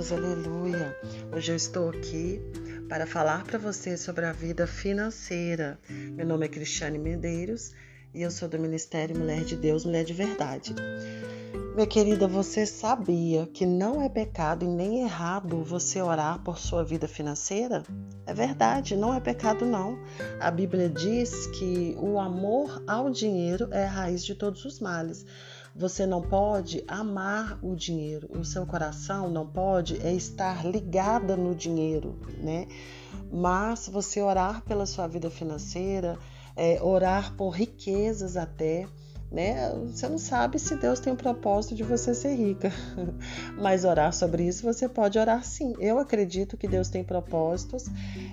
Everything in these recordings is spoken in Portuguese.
Deus, aleluia. Hoje eu estou aqui para falar para você sobre a vida financeira. Meu nome é Cristiane Medeiros e eu sou do Ministério Mulher de Deus, Mulher de Verdade. Minha querida, você sabia que não é pecado e nem errado você orar por sua vida financeira? É verdade, não é pecado não. A Bíblia diz que o amor ao dinheiro é a raiz de todos os males. Você não pode amar o dinheiro, o seu coração não pode é estar ligada no dinheiro, né? Mas você orar pela sua vida financeira, é, orar por riquezas até, né? Você não sabe se Deus tem o propósito de você ser rica, mas orar sobre isso você pode orar sim. Eu acredito que Deus tem propósitos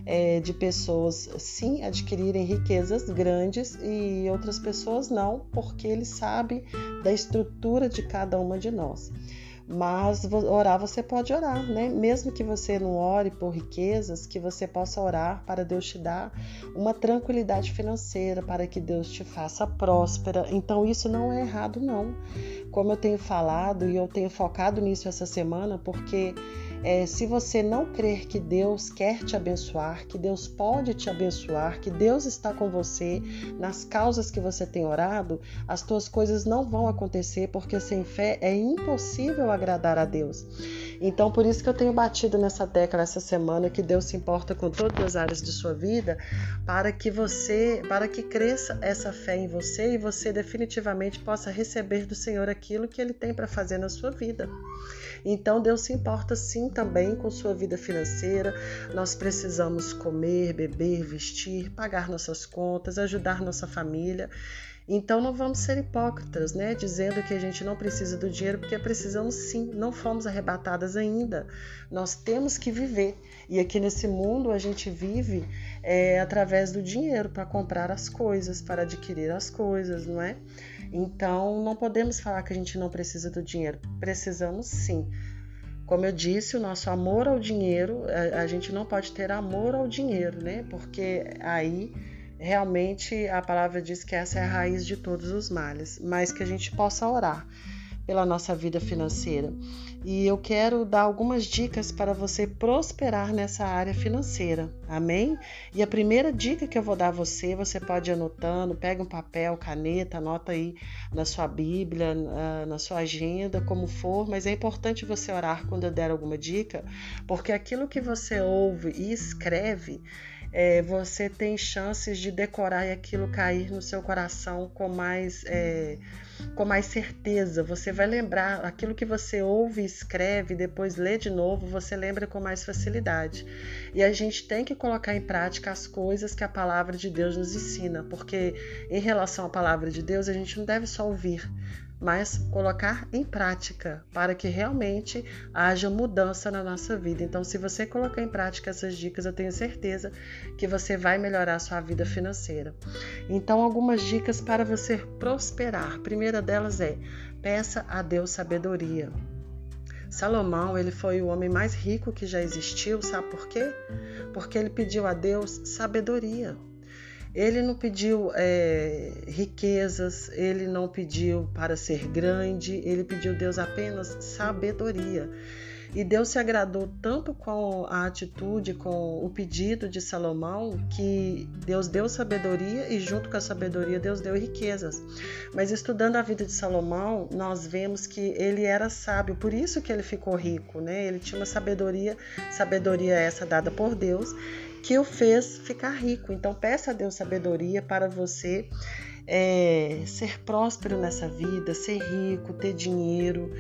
é, de pessoas sim adquirirem riquezas grandes e outras pessoas não, porque Ele sabe da estrutura de cada uma de nós. Mas orar você pode orar, né? Mesmo que você não ore por riquezas, que você possa orar para Deus te dar uma tranquilidade financeira, para que Deus te faça próspera. Então isso não é errado não. Como eu tenho falado e eu tenho focado nisso essa semana, porque é, se você não crer que Deus quer te abençoar, que Deus pode te abençoar, que Deus está com você nas causas que você tem orado, as tuas coisas não vão acontecer, porque sem fé é impossível agradar a Deus. Então, por isso que eu tenho batido nessa tecla essa semana que Deus se importa com todas as áreas de sua vida, para que você, para que cresça essa fé em você e você definitivamente possa receber do Senhor aquilo que ele tem para fazer na sua vida. Então, Deus se importa sim também com sua vida financeira. Nós precisamos comer, beber, vestir, pagar nossas contas, ajudar nossa família. Então não vamos ser hipócritas, né? Dizendo que a gente não precisa do dinheiro, porque precisamos sim, não fomos arrebatadas ainda. Nós temos que viver. E aqui nesse mundo a gente vive é, através do dinheiro para comprar as coisas, para adquirir as coisas, não é? Então não podemos falar que a gente não precisa do dinheiro. Precisamos sim. Como eu disse, o nosso amor ao dinheiro, a, a gente não pode ter amor ao dinheiro, né? Porque aí realmente a palavra diz que essa é a raiz de todos os males, mas que a gente possa orar pela nossa vida financeira. E eu quero dar algumas dicas para você prosperar nessa área financeira. Amém? E a primeira dica que eu vou dar a você, você pode ir anotando, pega um papel, caneta, anota aí na sua Bíblia, na sua agenda, como for, mas é importante você orar quando eu der alguma dica, porque aquilo que você ouve e escreve é, você tem chances de decorar e aquilo cair no seu coração com mais, é, com mais certeza. Você vai lembrar aquilo que você ouve, escreve, depois lê de novo, você lembra com mais facilidade. E a gente tem que colocar em prática as coisas que a palavra de Deus nos ensina, porque em relação à palavra de Deus, a gente não deve só ouvir, mas colocar em prática para que realmente haja mudança na nossa vida. Então, se você colocar em prática essas dicas, eu tenho certeza que você vai melhorar a sua vida financeira. Então, algumas dicas para você prosperar. A primeira delas é: peça a Deus sabedoria. Salomão, ele foi o homem mais rico que já existiu, sabe por quê? Porque ele pediu a Deus sabedoria. Ele não pediu é, riquezas, ele não pediu para ser grande, ele pediu Deus apenas sabedoria. E Deus se agradou tanto com a atitude, com o pedido de Salomão, que Deus deu sabedoria e, junto com a sabedoria, Deus deu riquezas. Mas estudando a vida de Salomão, nós vemos que ele era sábio, por isso que ele ficou rico, né? Ele tinha uma sabedoria, sabedoria essa dada por Deus, que o fez ficar rico. Então, peça a Deus sabedoria para você é, ser próspero nessa vida, ser rico, ter dinheiro.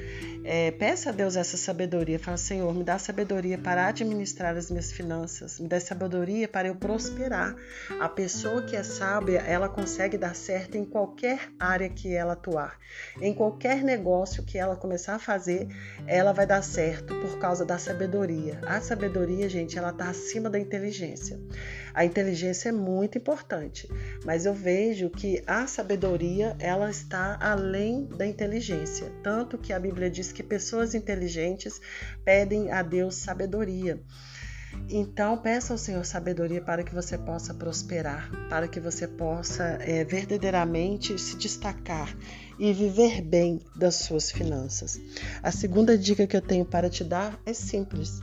É, peça a Deus essa sabedoria. Fala, Senhor, me dá sabedoria para administrar as minhas finanças, me dá sabedoria para eu prosperar. A pessoa que é sábia, ela consegue dar certo em qualquer área que ela atuar, em qualquer negócio que ela começar a fazer, ela vai dar certo por causa da sabedoria. A sabedoria, gente, ela está acima da inteligência. A inteligência é muito importante, mas eu vejo que a sabedoria ela está além da inteligência, tanto que a Bíblia diz que pessoas inteligentes pedem a Deus sabedoria. Então, peça ao Senhor sabedoria para que você possa prosperar, para que você possa é, verdadeiramente se destacar e viver bem das suas finanças. A segunda dica que eu tenho para te dar é simples: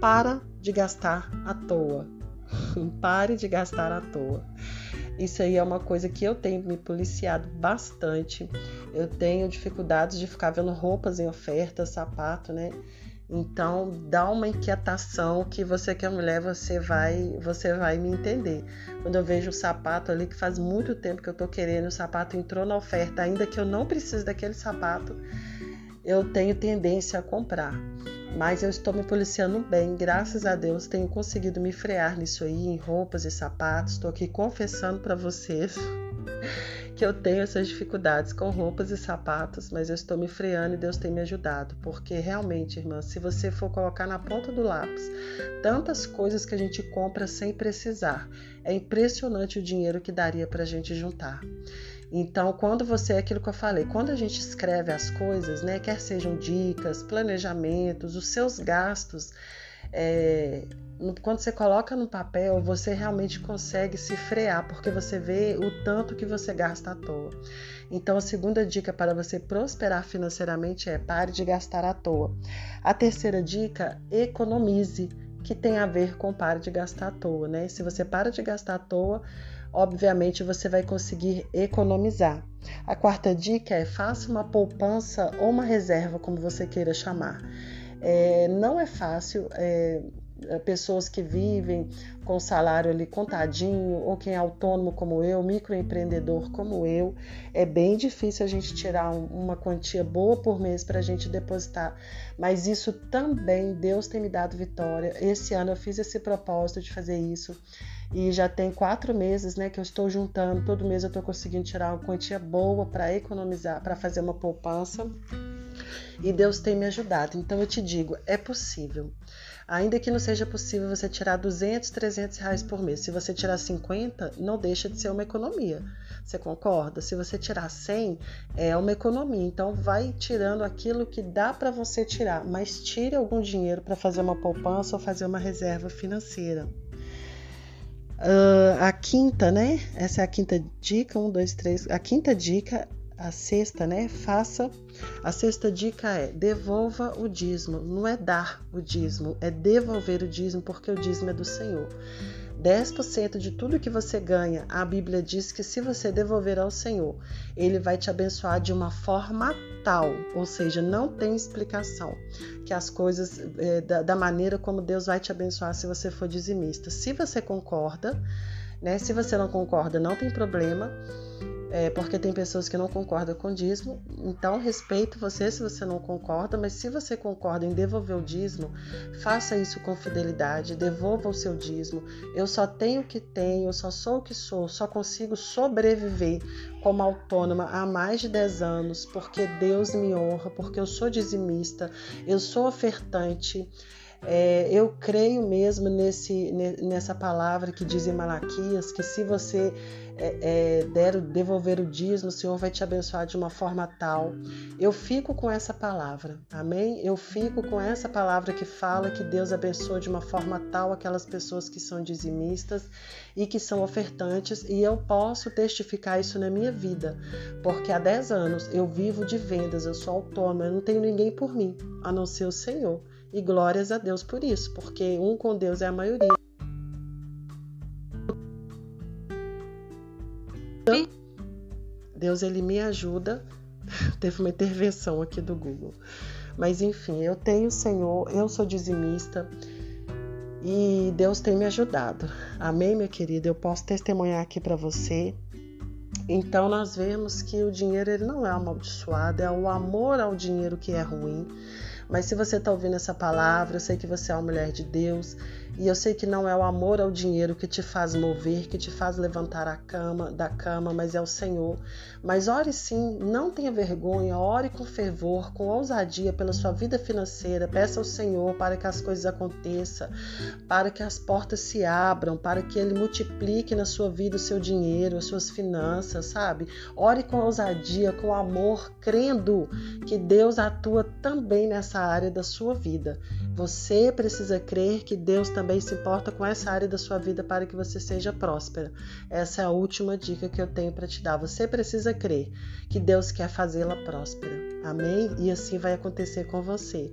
para de gastar à toa. Pare de gastar à toa. Isso aí é uma coisa que eu tenho me policiado bastante. Eu tenho dificuldades de ficar vendo roupas em oferta, sapato, né? Então dá uma inquietação que você que é mulher, você vai, você vai me entender. Quando eu vejo o sapato ali que faz muito tempo que eu tô querendo, o sapato entrou na oferta, ainda que eu não precise daquele sapato, eu tenho tendência a comprar. Mas eu estou me policiando bem, graças a Deus tenho conseguido me frear nisso aí, em roupas e sapatos. Estou aqui confessando para vocês que eu tenho essas dificuldades com roupas e sapatos, mas eu estou me freando e Deus tem me ajudado, porque realmente, irmã, se você for colocar na ponta do lápis tantas coisas que a gente compra sem precisar, é impressionante o dinheiro que daria para a gente juntar. Então, quando você, é aquilo que eu falei, quando a gente escreve as coisas, né, quer sejam dicas, planejamentos, os seus gastos, é, quando você coloca no papel, você realmente consegue se frear, porque você vê o tanto que você gasta à toa. Então, a segunda dica para você prosperar financeiramente é pare de gastar à toa. A terceira dica, economize, que tem a ver com pare de gastar à toa, né? Se você para de gastar à toa, obviamente você vai conseguir economizar. A quarta dica é faça uma poupança ou uma reserva, como você queira chamar. É, não é fácil. É, pessoas que vivem com salário ali contadinho, ou quem é autônomo como eu, microempreendedor como eu, é bem difícil a gente tirar uma quantia boa por mês para a gente depositar. Mas isso também, Deus tem me dado vitória. Esse ano eu fiz esse propósito de fazer isso. E já tem quatro meses né, que eu estou juntando, todo mês eu estou conseguindo tirar uma quantia boa para economizar, para fazer uma poupança. E Deus tem me ajudado. Então eu te digo, é possível. Ainda que não seja possível você tirar 200, 300 reais por mês, se você tirar 50, não deixa de ser uma economia. Você concorda? Se você tirar 100, é uma economia. Então, vai tirando aquilo que dá para você tirar, mas tire algum dinheiro para fazer uma poupança ou fazer uma reserva financeira. Uh, a quinta, né? Essa é a quinta dica. Um, dois, três. A quinta dica a sexta, né? Faça. A sexta dica é devolva o dízimo. Não é dar o dízimo, é devolver o dízimo, porque o dízimo é do Senhor. 10% de tudo que você ganha, a Bíblia diz que se você devolver ao Senhor, Ele vai te abençoar de uma forma tal, ou seja, não tem explicação que as coisas, é, da, da maneira como Deus vai te abençoar se você for dizimista. Se você concorda, né? Se você não concorda, não tem problema é, porque tem pessoas que não concordam com o dízimo, então respeito você se você não concorda, mas se você concorda em devolver o dízimo, faça isso com fidelidade, devolva o seu dízimo. Eu só tenho o que tenho, eu só sou o que sou, só consigo sobreviver como autônoma há mais de 10 anos, porque Deus me honra, porque eu sou dizimista, eu sou ofertante. É, eu creio mesmo nesse, nessa palavra que diz em Malaquias que se você é, é, der, devolver o dízimo, o Senhor vai te abençoar de uma forma tal. Eu fico com essa palavra, amém? Eu fico com essa palavra que fala que Deus abençoa de uma forma tal aquelas pessoas que são dizimistas e que são ofertantes, e eu posso testificar isso na minha vida, porque há 10 anos eu vivo de vendas, eu sou autônoma, eu não tenho ninguém por mim, a não ser o Senhor. E glórias a Deus por isso, porque um com Deus é a maioria. Deus ele me ajuda. Teve uma intervenção aqui do Google. Mas enfim, eu tenho o Senhor, eu sou dizimista e Deus tem me ajudado. Amém, minha querida? Eu posso testemunhar aqui para você. Então nós vemos que o dinheiro ele não é amaldiçoado, é o amor ao dinheiro que é ruim. Mas se você está ouvindo essa palavra, eu sei que você é uma mulher de Deus e eu sei que não é o amor ao dinheiro que te faz mover, que te faz levantar a cama da cama, mas é o Senhor. Mas ore sim, não tenha vergonha, ore com fervor, com ousadia pela sua vida financeira. Peça ao Senhor para que as coisas aconteçam, para que as portas se abram, para que Ele multiplique na sua vida o seu dinheiro, as suas finanças, sabe? Ore com ousadia, com amor, crendo que Deus atua também nessa área da sua vida. Você precisa crer que Deus também se importa com essa área da sua vida para que você seja próspera. Essa é a última dica que eu tenho para te dar. Você precisa crer que Deus quer fazê-la próspera. Amém? E assim vai acontecer com você.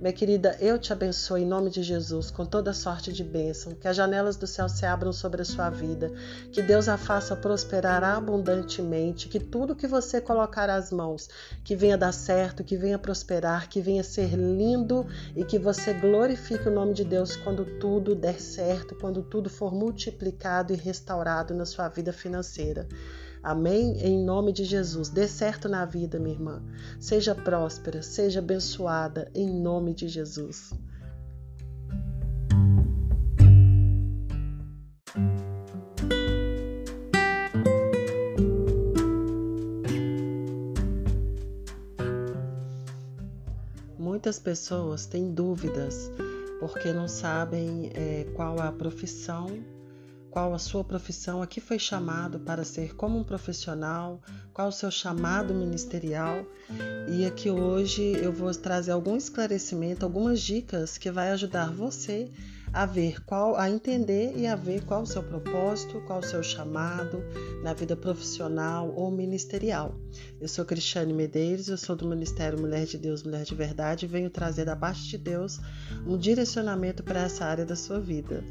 Minha querida, eu te abençoo em nome de Jesus com toda sorte de bênção, que as janelas do céu se abram sobre a sua vida, que Deus a faça prosperar abundantemente, que tudo que você colocar às mãos, que venha dar certo, que venha prosperar, que venha ser lindo e que você glorifique o nome de Deus quando tudo der certo, quando tudo for multiplicado e restaurado na sua vida financeira. Amém? Em nome de Jesus. Dê certo na vida, minha irmã. Seja próspera, seja abençoada, em nome de Jesus. Muitas pessoas têm dúvidas porque não sabem é, qual é a profissão qual a sua profissão, a que foi chamado para ser como um profissional, qual o seu chamado ministerial. E aqui hoje eu vou trazer algum esclarecimento, algumas dicas que vai ajudar você a ver qual, a entender e a ver qual o seu propósito, qual o seu chamado na vida profissional ou ministerial. Eu sou Cristiane Medeiros, eu sou do Ministério Mulher de Deus, Mulher de Verdade e venho trazer da parte de Deus um direcionamento para essa área da sua vida.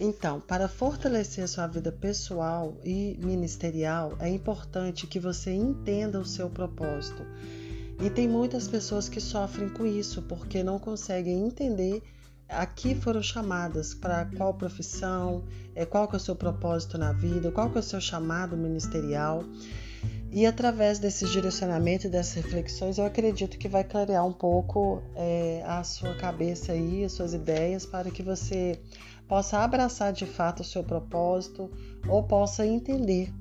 Então, para fortalecer a sua vida pessoal e ministerial, é importante que você entenda o seu propósito. E tem muitas pessoas que sofrem com isso porque não conseguem entender a que foram chamadas, para qual profissão, é, qual que é o seu propósito na vida, qual que é o seu chamado ministerial. E através desses direcionamentos e dessas reflexões, eu acredito que vai clarear um pouco é, a sua cabeça aí, as suas ideias, para que você possa abraçar de fato o seu propósito ou possa entender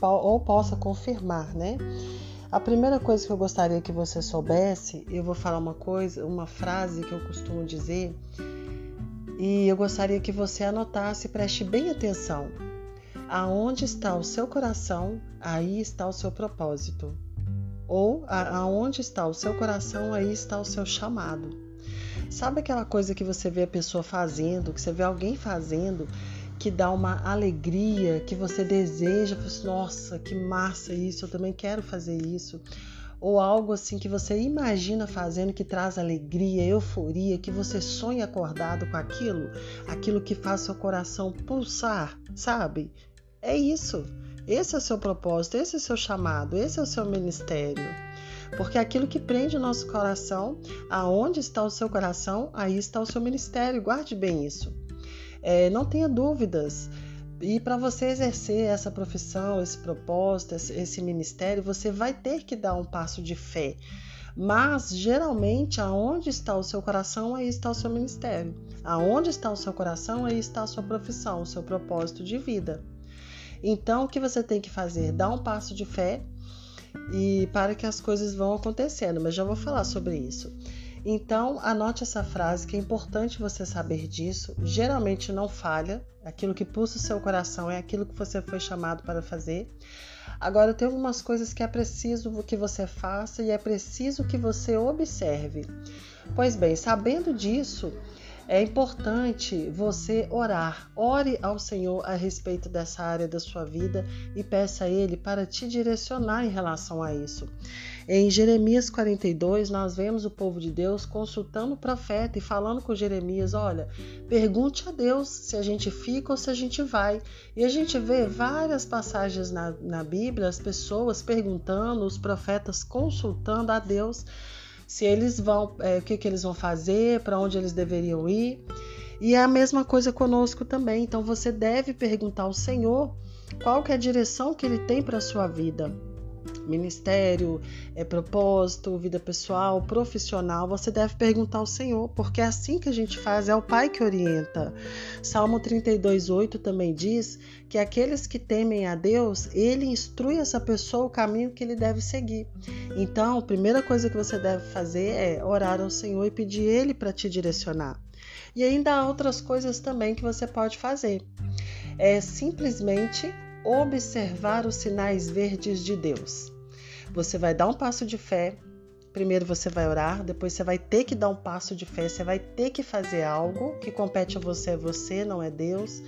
ou possa confirmar, né? A primeira coisa que eu gostaria que você soubesse, eu vou falar uma coisa, uma frase que eu costumo dizer, e eu gostaria que você anotasse, preste bem atenção. Aonde está o seu coração, aí está o seu propósito. Ou aonde está o seu coração, aí está o seu chamado. Sabe aquela coisa que você vê a pessoa fazendo, que você vê alguém fazendo, que dá uma alegria, que você deseja, assim, nossa, que massa isso, eu também quero fazer isso. Ou algo assim que você imagina fazendo que traz alegria, euforia, que você sonha acordado com aquilo, aquilo que faz seu coração pulsar, sabe? É isso. Esse é o seu propósito, esse é o seu chamado, esse é o seu ministério. Porque aquilo que prende o nosso coração, aonde está o seu coração, aí está o seu ministério. Guarde bem isso. É, não tenha dúvidas. E para você exercer essa profissão, esse propósito, esse, ministério, você vai ter que dar um passo de fé. Mas geralmente, aonde está o seu coração, aí está o seu ministério. Aonde está o seu coração, aí está a sua profissão, o seu propósito de vida. Então, o que você tem que fazer? Dar um passo de fé e para que as coisas vão acontecendo, mas já vou falar sobre isso. Então, anote essa frase que é importante você saber disso. Geralmente não falha, aquilo que pulsa o seu coração é aquilo que você foi chamado para fazer. Agora, tem algumas coisas que é preciso que você faça e é preciso que você observe. Pois bem, sabendo disso, é importante você orar. Ore ao Senhor a respeito dessa área da sua vida e peça a Ele para te direcionar em relação a isso. Em Jeremias 42, nós vemos o povo de Deus consultando o profeta e falando com Jeremias: olha, pergunte a Deus se a gente fica ou se a gente vai. E a gente vê várias passagens na, na Bíblia, as pessoas perguntando, os profetas consultando a Deus se eles vão, é, o que, que eles vão fazer, para onde eles deveriam ir. E é a mesma coisa conosco também. Então você deve perguntar ao Senhor qual que é a direção que ele tem para a sua vida ministério, é, propósito, vida pessoal, profissional, você deve perguntar ao Senhor, porque é assim que a gente faz, é o Pai que orienta. Salmo 32,8 também diz que aqueles que temem a Deus, ele instrui essa pessoa o caminho que ele deve seguir. Então, a primeira coisa que você deve fazer é orar ao Senhor e pedir Ele para te direcionar. E ainda há outras coisas também que você pode fazer. É simplesmente observar os sinais verdes de Deus. Você vai dar um passo de fé, primeiro você vai orar, depois você vai ter que dar um passo de fé, você vai ter que fazer algo que compete a você, é você, não é Deus.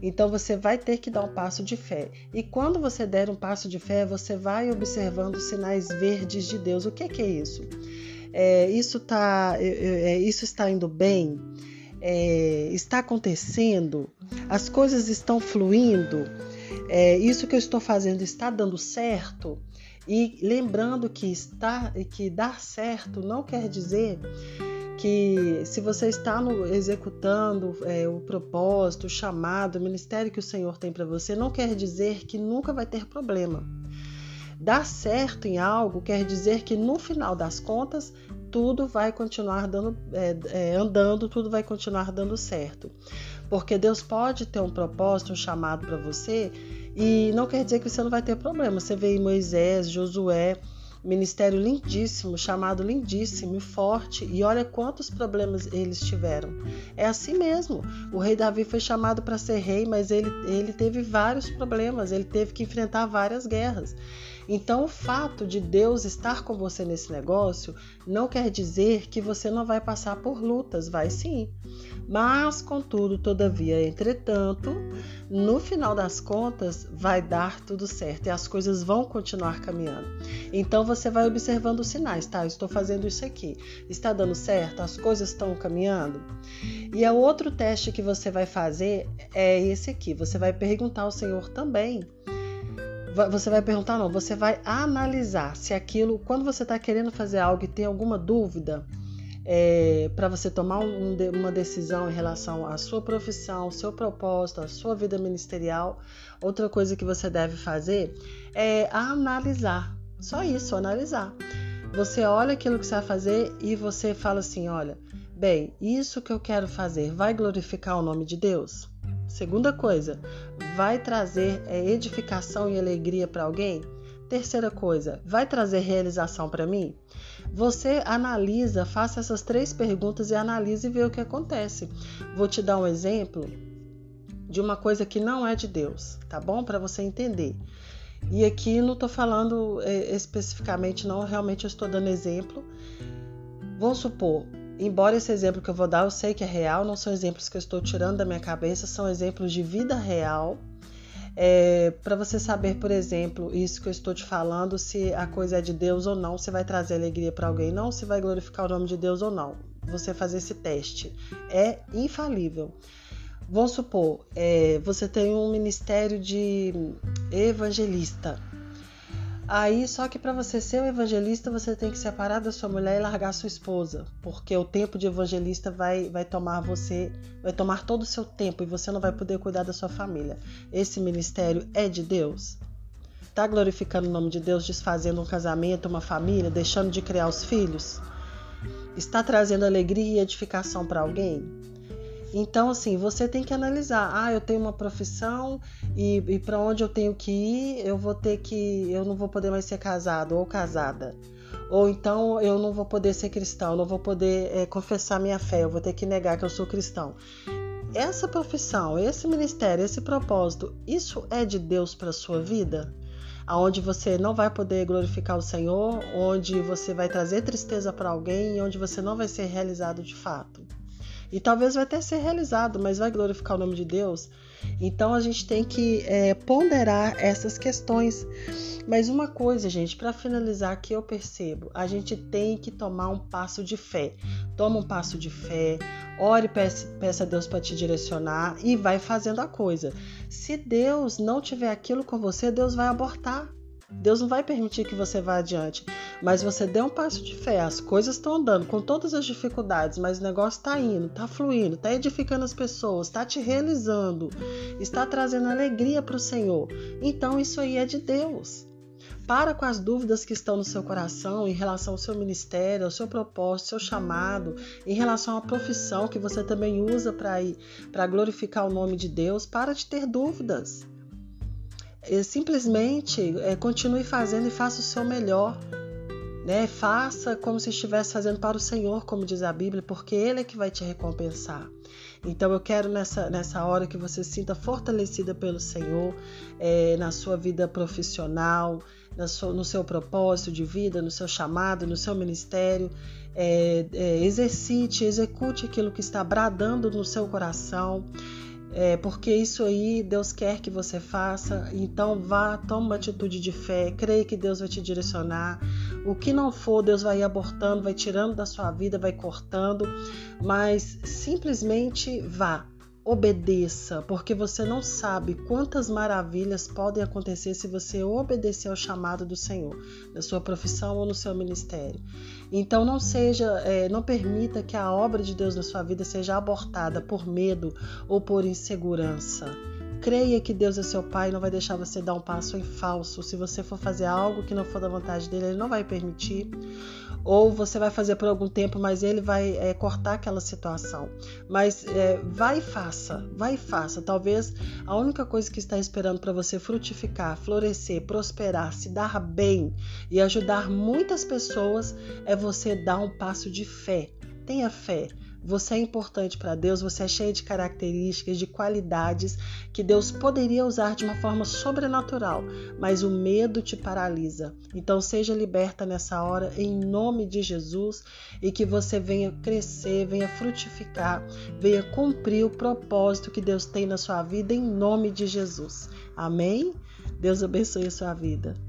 Então você vai ter que dar um passo de fé. E quando você der um passo de fé, você vai observando os sinais verdes de Deus. O que, que é isso? É, isso, tá, é, é, isso está indo bem? É, está acontecendo? As coisas estão fluindo? É, isso que eu estou fazendo está dando certo? E lembrando que está que dar certo não quer dizer que se você está no, executando é, o propósito, o chamado, o ministério que o Senhor tem para você, não quer dizer que nunca vai ter problema. Dar certo em algo quer dizer que no final das contas tudo vai continuar dando, é, é, andando, tudo vai continuar dando certo. Porque Deus pode ter um propósito, um chamado para você, e não quer dizer que você não vai ter problema. Você vê em Moisés, Josué, Ministério lindíssimo, chamado lindíssimo e forte, e olha quantos problemas eles tiveram. É assim mesmo. O rei Davi foi chamado para ser rei, mas ele, ele teve vários problemas, ele teve que enfrentar várias guerras. Então, o fato de Deus estar com você nesse negócio não quer dizer que você não vai passar por lutas, vai sim. Mas, contudo, todavia, entretanto, no final das contas, vai dar tudo certo e as coisas vão continuar caminhando. Então, você vai observando os sinais, tá? estou fazendo isso aqui. Está dando certo? As coisas estão caminhando? E o outro teste que você vai fazer é esse aqui. Você vai perguntar ao Senhor também você vai perguntar, não, você vai analisar se aquilo, quando você está querendo fazer algo e tem alguma dúvida, é, para você tomar um, uma decisão em relação à sua profissão, ao seu propósito, à sua vida ministerial, outra coisa que você deve fazer é analisar. Só isso, analisar. Você olha aquilo que você vai fazer e você fala assim: olha, bem, isso que eu quero fazer vai glorificar o nome de Deus? Segunda coisa, vai trazer é, edificação e alegria para alguém? Terceira coisa, vai trazer realização para mim? Você analisa, faça essas três perguntas e analise e vê o que acontece. Vou te dar um exemplo de uma coisa que não é de Deus, tá bom? Para você entender. E aqui não estou falando é, especificamente, não, realmente eu estou dando exemplo. Vamos supor, Embora esse exemplo que eu vou dar eu sei que é real, não são exemplos que eu estou tirando da minha cabeça, são exemplos de vida real. É, para você saber, por exemplo, isso que eu estou te falando, se a coisa é de Deus ou não, se vai trazer alegria para alguém, não, se vai glorificar o nome de Deus ou não. Você fazer esse teste é infalível. Vamos supor, é, você tem um ministério de evangelista. Aí, só que para você ser um evangelista, você tem que separar da sua mulher e largar sua esposa, porque o tempo de evangelista vai, vai tomar você, vai tomar todo o seu tempo e você não vai poder cuidar da sua família. Esse ministério é de Deus? Está glorificando o nome de Deus, desfazendo um casamento, uma família, deixando de criar os filhos? Está trazendo alegria e edificação para alguém? Então, assim, você tem que analisar. Ah, eu tenho uma profissão e, e para onde eu tenho que ir, eu vou ter que. Eu não vou poder mais ser casado ou casada. Ou então eu não vou poder ser cristão, não vou poder é, confessar minha fé, eu vou ter que negar que eu sou cristão. Essa profissão, esse ministério, esse propósito, isso é de Deus para sua vida? Aonde você não vai poder glorificar o Senhor, onde você vai trazer tristeza para alguém e onde você não vai ser realizado de fato. E talvez vai até ser realizado, mas vai glorificar o nome de Deus. Então a gente tem que é, ponderar essas questões. Mas uma coisa, gente, para finalizar que eu percebo, a gente tem que tomar um passo de fé. Toma um passo de fé, ore, peça, peça a Deus para te direcionar e vai fazendo a coisa. Se Deus não tiver aquilo com você, Deus vai abortar. Deus não vai permitir que você vá adiante, mas você dê um passo de fé. As coisas estão andando com todas as dificuldades, mas o negócio está indo, está fluindo, está edificando as pessoas, está te realizando, está trazendo alegria para o Senhor. Então isso aí é de Deus. Para com as dúvidas que estão no seu coração em relação ao seu ministério, ao seu propósito, ao seu chamado, em relação à profissão que você também usa para glorificar o nome de Deus. Para de ter dúvidas. Simplesmente é, continue fazendo e faça o seu melhor. Né? Faça como se estivesse fazendo para o Senhor, como diz a Bíblia, porque Ele é que vai te recompensar. Então eu quero nessa, nessa hora que você se sinta fortalecida pelo Senhor é, na sua vida profissional, sua, no seu propósito de vida, no seu chamado, no seu ministério. É, é, exercite, execute aquilo que está bradando no seu coração é, porque isso aí Deus quer que você faça. Então vá, toma uma atitude de fé, creia que Deus vai te direcionar. O que não for, Deus vai abortando, vai tirando da sua vida, vai cortando, mas simplesmente vá obedeça, porque você não sabe quantas maravilhas podem acontecer se você obedecer ao chamado do Senhor, na sua profissão ou no seu ministério. Então não seja, é, não permita que a obra de Deus na sua vida seja abortada por medo ou por insegurança. Creia que Deus é seu Pai e não vai deixar você dar um passo em falso. Se você for fazer algo que não for da vontade dele, ele não vai permitir ou você vai fazer por algum tempo, mas ele vai é, cortar aquela situação. Mas é, vai e faça, vai e faça. Talvez a única coisa que está esperando para você frutificar, florescer, prosperar, se dar bem e ajudar muitas pessoas é você dar um passo de fé. Tenha fé. Você é importante para Deus, você é cheio de características, de qualidades que Deus poderia usar de uma forma sobrenatural, mas o medo te paralisa. Então seja liberta nessa hora em nome de Jesus e que você venha crescer, venha frutificar, venha cumprir o propósito que Deus tem na sua vida em nome de Jesus. Amém? Deus abençoe a sua vida.